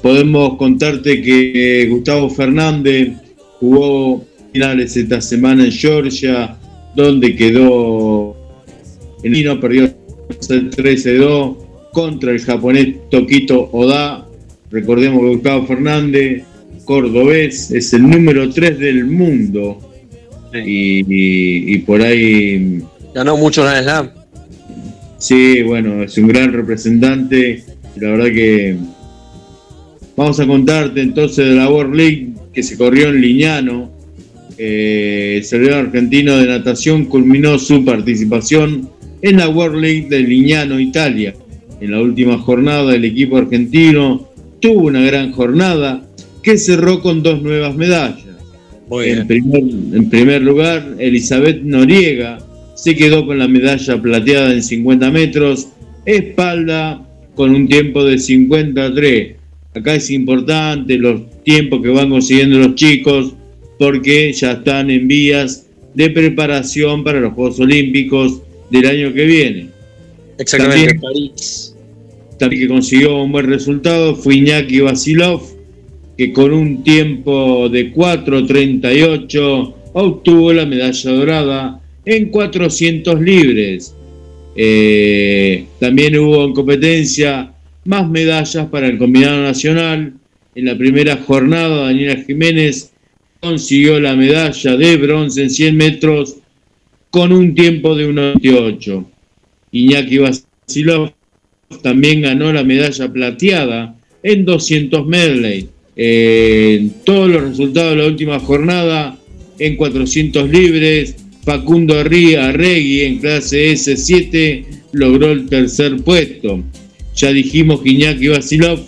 Podemos contarte que Gustavo Fernández jugó finales esta semana en Georgia, donde quedó el Nino perdió 13-2 contra el japonés Tokito Oda. Recordemos que Gustavo Fernández, cordobés, es el número 3 del mundo. Y, y- y por ahí Ganó mucho Grand Slam. Sí, bueno, es un gran representante. La verdad que vamos a contarte entonces de la World League que se corrió en Liñano. Eh, el servidor argentino de natación culminó su participación en la World League de Liñano, Italia. En la última jornada el equipo argentino tuvo una gran jornada que cerró con dos nuevas medallas. En primer, en primer lugar, Elizabeth Noriega se quedó con la medalla plateada en 50 metros, espalda con un tiempo de 53. Acá es importante los tiempos que van consiguiendo los chicos porque ya están en vías de preparación para los Juegos Olímpicos del año que viene. Exactamente, También- París. también que consiguió un buen resultado fue Iñaki Vasilov, que con un tiempo de 4.38 obtuvo la medalla dorada en 400 libres. Eh, también hubo en competencia más medallas para el combinado nacional. En la primera jornada, Daniela Jiménez consiguió la medalla de bronce en 100 metros con un tiempo de 1.28. Iñaki Vasilov también ganó la medalla plateada en 200 medley. Eh, todos los resultados de la última jornada en 400 libres, Facundo Arri- Arregui en clase S7 logró el tercer puesto. Ya dijimos que Iñaki Vasilov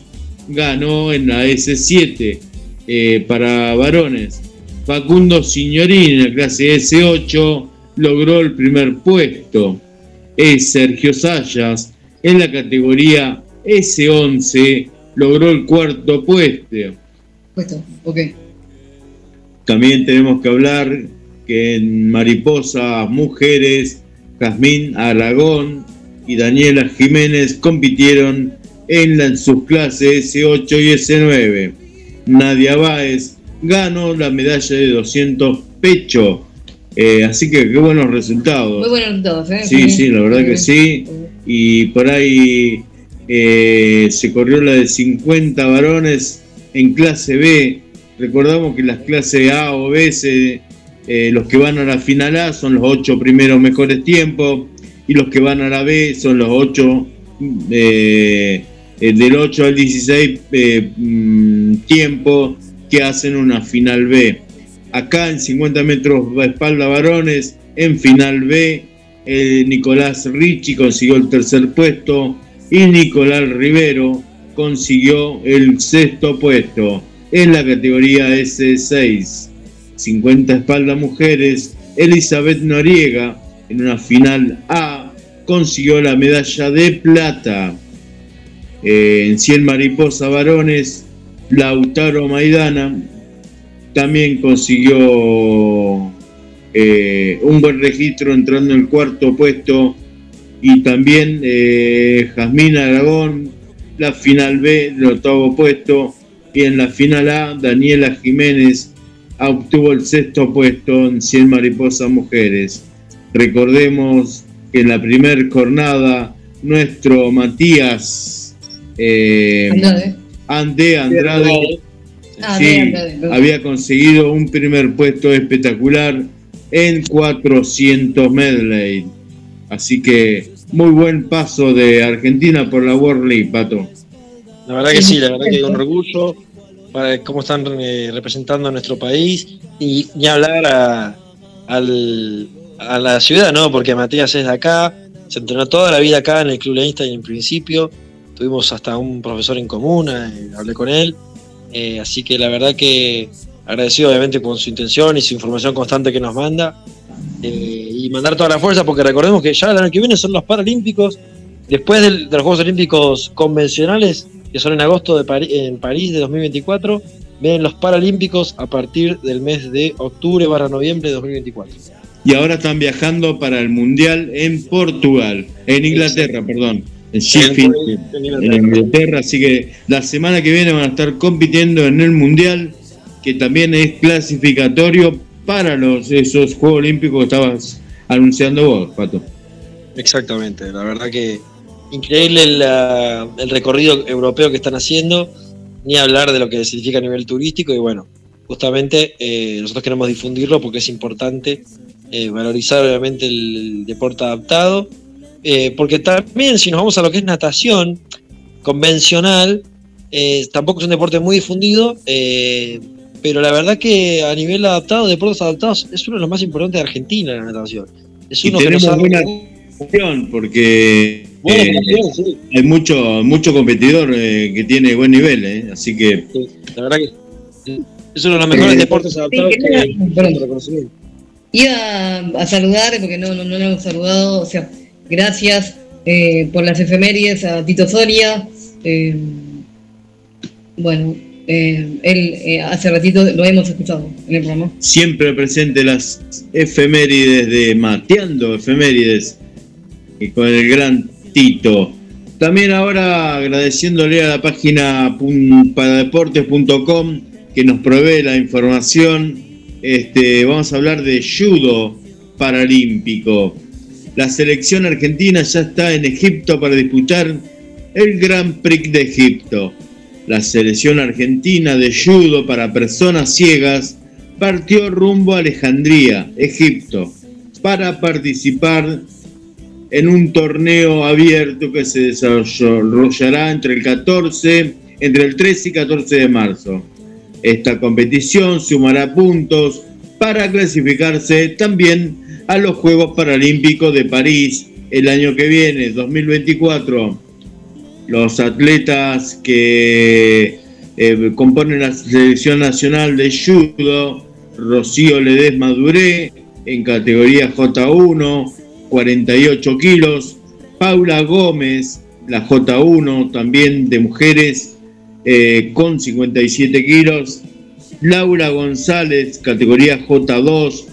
ganó en la S7 eh, para varones. Facundo Signorini en la clase S8 logró el primer puesto. Es Sergio Sayas en la categoría S11 logró el cuarto puesto. Puesto, ok. También tenemos que hablar que en mariposas mujeres, Jazmín Aragón y Daniela Jiménez compitieron en, la- en sus clases S8 y S9. Nadia Báez ganó la medalla de 200 pecho. Eh, así que qué buenos resultados. Muy buenos resultados, ¿eh? Sí, sí, la verdad que sí. Y por ahí eh, se corrió la de 50 varones en clase B. Recordamos que las clases A o B, se- eh, los que van a la final A son los ocho primeros mejores tiempos y los que van a la B son los ocho, eh, eh, del 8 al 16 eh, mm, tiempos que hacen una final B. Acá en 50 metros espalda varones, en final B, eh, Nicolás Ricci consiguió el tercer puesto y Nicolás Rivero consiguió el sexto puesto en la categoría S6. 50 espalda mujeres, Elizabeth Noriega en una final A consiguió la medalla de plata. Eh, en 100 mariposa varones, Lautaro Maidana también consiguió eh, un buen registro entrando en el cuarto puesto y también eh, Jazmín Aragón, la final B del octavo puesto y en la final A Daniela Jiménez obtuvo el sexto puesto en 100 mariposas mujeres. Recordemos que en la primera jornada nuestro Matías eh. Ande Andrade Ah, sí, había conseguido un primer puesto espectacular en 400 medley. Así que muy buen paso de Argentina por la World League, Pato. La verdad que sí, la verdad que un orgullo para cómo están eh, representando a nuestro país y ni hablar a, al- a la ciudad, ¿no? Porque Matías es de acá, se entrenó toda la vida acá en el Club y en principio tuvimos hasta un profesor en común, eh, hablé con él, eh, así que la verdad que agradecido obviamente con su intención y su información constante que nos manda eh, y mandar toda la fuerza porque recordemos que ya el año que viene son los Paralímpicos, después del- de los Juegos Olímpicos convencionales que son en agosto de Pari- en París de 2024, ven los Paralímpicos a partir del mes de octubre barra noviembre de 2024. Y ahora están viajando para el Mundial en Portugal, en Inglaterra, perdón, en Sheffield, En en Inglaterra. Así que la semana que viene van a estar compitiendo en el Mundial, que también es clasificatorio para los esos Juegos Olímpicos que estabas anunciando vos, Pato. Exactamente, la verdad que increíble el recorrido europeo que están haciendo, ni hablar de lo que significa a nivel turístico y bueno, justamente eh, nosotros queremos difundirlo porque es importante eh, valorizar obviamente el, el deporte adaptado, eh, porque también si nos vamos a lo que es natación convencional, eh, tampoco es un deporte muy difundido, eh, pero la verdad que a nivel adaptado, deportes adaptados, es uno de los más importantes de Argentina la natación. Es Y uno que nos tenemos ha- buena opción porque Buena eh, sí. hay mucho mucho competidor eh, que tiene buen nivel, eh, así que La verdad que es uno de los mejores Eh, deportes adaptados sí, que que hay. Iba a saludar, porque no, no, no lo hemos saludado, o sea, gracias eh, por las efemérides a Tito Soria. eh, bueno, eh, él hace ratito lo hemos escuchado en el programa. siempre presente las efemérides de Mateando Efemérides y con el gran Tito. También ahora agradeciéndole a la página paradeportes.com que nos provee la información. Este, vamos a hablar de judo paralímpico. La selección argentina ya está en Egipto para disputar el Gran Prix de Egipto. La selección argentina de judo para personas ciegas partió rumbo a Alejandría, Egipto, para participar en un torneo abierto que se desarrollará entre el 14, entre el 13 y 14 de marzo. Esta competición sumará puntos para clasificarse también a los Juegos Paralímpicos de París el año que viene, 2024 los atletas que eh, componen la selección nacional de judo, Rocío Ledesma Duré, en categoría J1, 48 kilos, Paula Gómez, la J1, también de mujeres, eh, con 57 kilos, Laura González, categoría J2,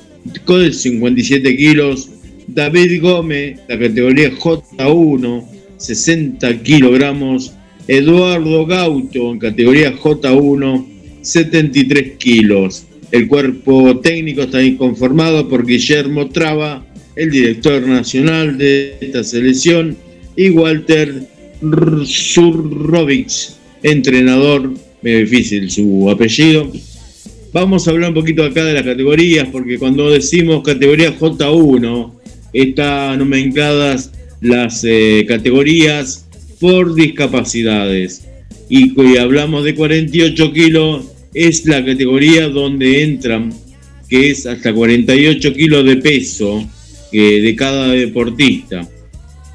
con 57 kilos, David Gómez, la categoría J1, 60 kilogramos, Eduardo Gauto en categoría J1, 73 kilos. El cuerpo técnico está conformado por Guillermo Traba, el director nacional de esta selección, y Walter Surrovic, entrenador, medio difícil su apellido. Vamos a hablar un poquito acá de las categorías, porque cuando decimos categoría J1, están nombradas las eh, categorías por discapacidades. Y, y hablamos de 48 kilos, es la categoría donde entran, que es hasta 48 kilos de peso eh, de cada deportista.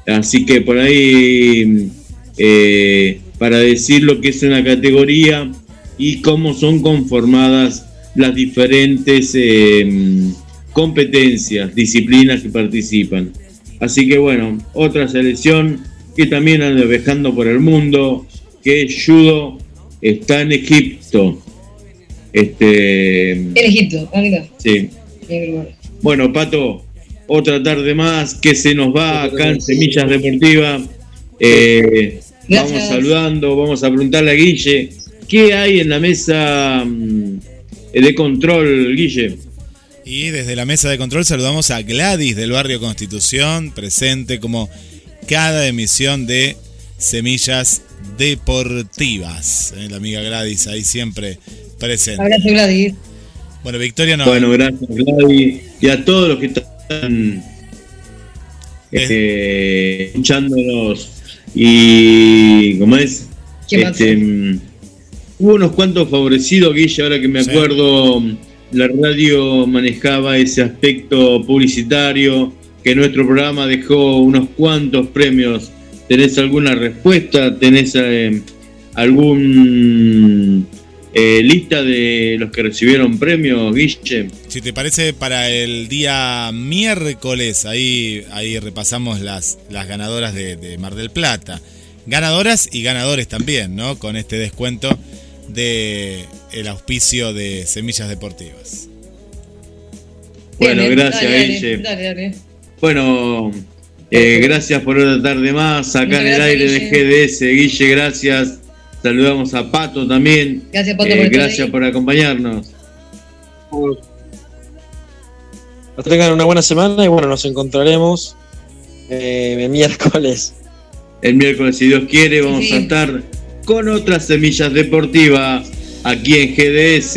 Así que por ahí, eh, para decir lo que es una categoría y cómo son conformadas las diferentes eh, competencias, disciplinas que participan. Así que bueno, otra selección que también anda viajando por el mundo, que es judo, está en Egipto. Este, En Egipto, mira. sí. Bueno, Pato, otra tarde más que se nos va acá en Semillas Deportivas. Eh, vamos saludando, vamos a preguntarle a Guille, ¿qué hay en la mesa mm, de control, Guille? Y desde la mesa de control saludamos a Gladys del barrio Constitución, presente como cada emisión de Semillas Deportivas. Eh, La amiga Gladys ahí siempre presente. Abrazo, Gladys. Bueno, Victoria no. Bueno, gracias, Gladys. Y a todos los que están eh, escuchándonos. Y, ¿cómo es? ¿Qué más? Este, hubo unos cuantos favorecidos, Guille, ahora que me Sí. acuerdo, la radio manejaba ese aspecto publicitario, que nuestro programa dejó unos cuantos premios. ¿Tenés alguna respuesta? ¿Tenés eh, algún eh, lista de los que recibieron premios, Guille? Si te parece, para el día miércoles, ahí, ahí repasamos las, las ganadoras de, de Mar del Plata. Ganadoras y ganadores también, ¿no? Con este descuento de el auspicio de Semillas Deportivas. Bueno, gracias, Guille. Dale, dale. Bueno, eh, gracias por otra tarde más acá en el aire Guille. de GDS. Guille, gracias. Saludamos a Pato también. Gracias, Pato, Eh, por gracias por acompañarnos. Que tengan una buena semana y bueno, nos encontraremos eh, el miércoles. El miércoles, si Dios quiere, vamos Sí. a estar con otras semillas deportivas aquí en GDS.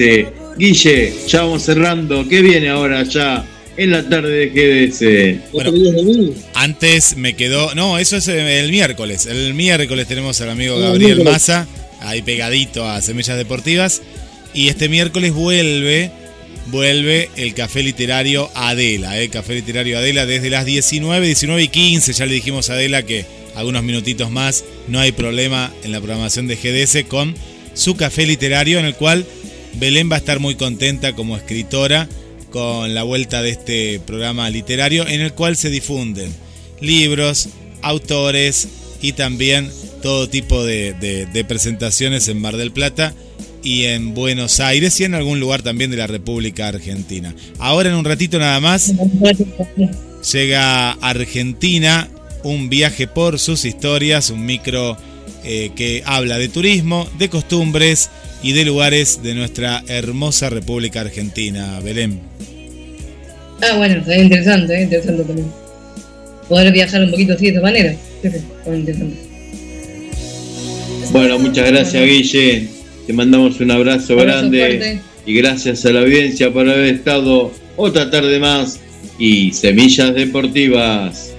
Guille, ya vamos cerrando. ¿Qué viene ahora ya en la tarde de GDS? Bueno, antes me quedó. No, eso es eh, el miércoles. El miércoles tenemos al amigo Ah, Gabriel. Maza, ahí pegadito a Semillas Deportivas. Y este miércoles vuelve. Vuelve el café literario Adela, el café literario Adela desde las 19, 19 y 15. Ya le dijimos a Adela que algunos minutitos más no hay problema en la programación de GDS con su café literario, en el cual Belén va a estar muy contenta como escritora con la vuelta de este programa literario en el cual se difunden libros, autores y también todo tipo de, de- de presentaciones en Mar del Plata y en Buenos Aires y en algún lugar también de la República Argentina. Ahora en un ratito nada más llega Argentina un viaje por sus historias, un micro eh, que habla de turismo, de costumbres y de lugares de nuestra hermosa República Argentina. Belén. Ah, bueno, está interesante, eh, interesante también. Poder viajar un poquito así de esta manera. Sí, sí, está interesante. Bueno, muchas gracias, Guille. Te mandamos un abrazo, Abrazo grande. fuerte. Y gracias a la audiencia por haber estado otra tarde más. Y Semillas Deportivas.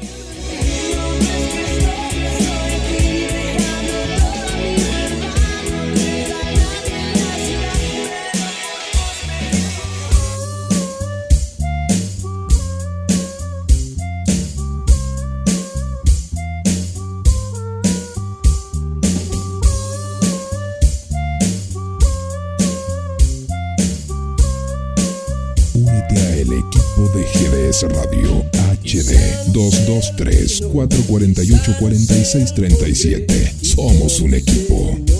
223 448 4637. Somos un equipo.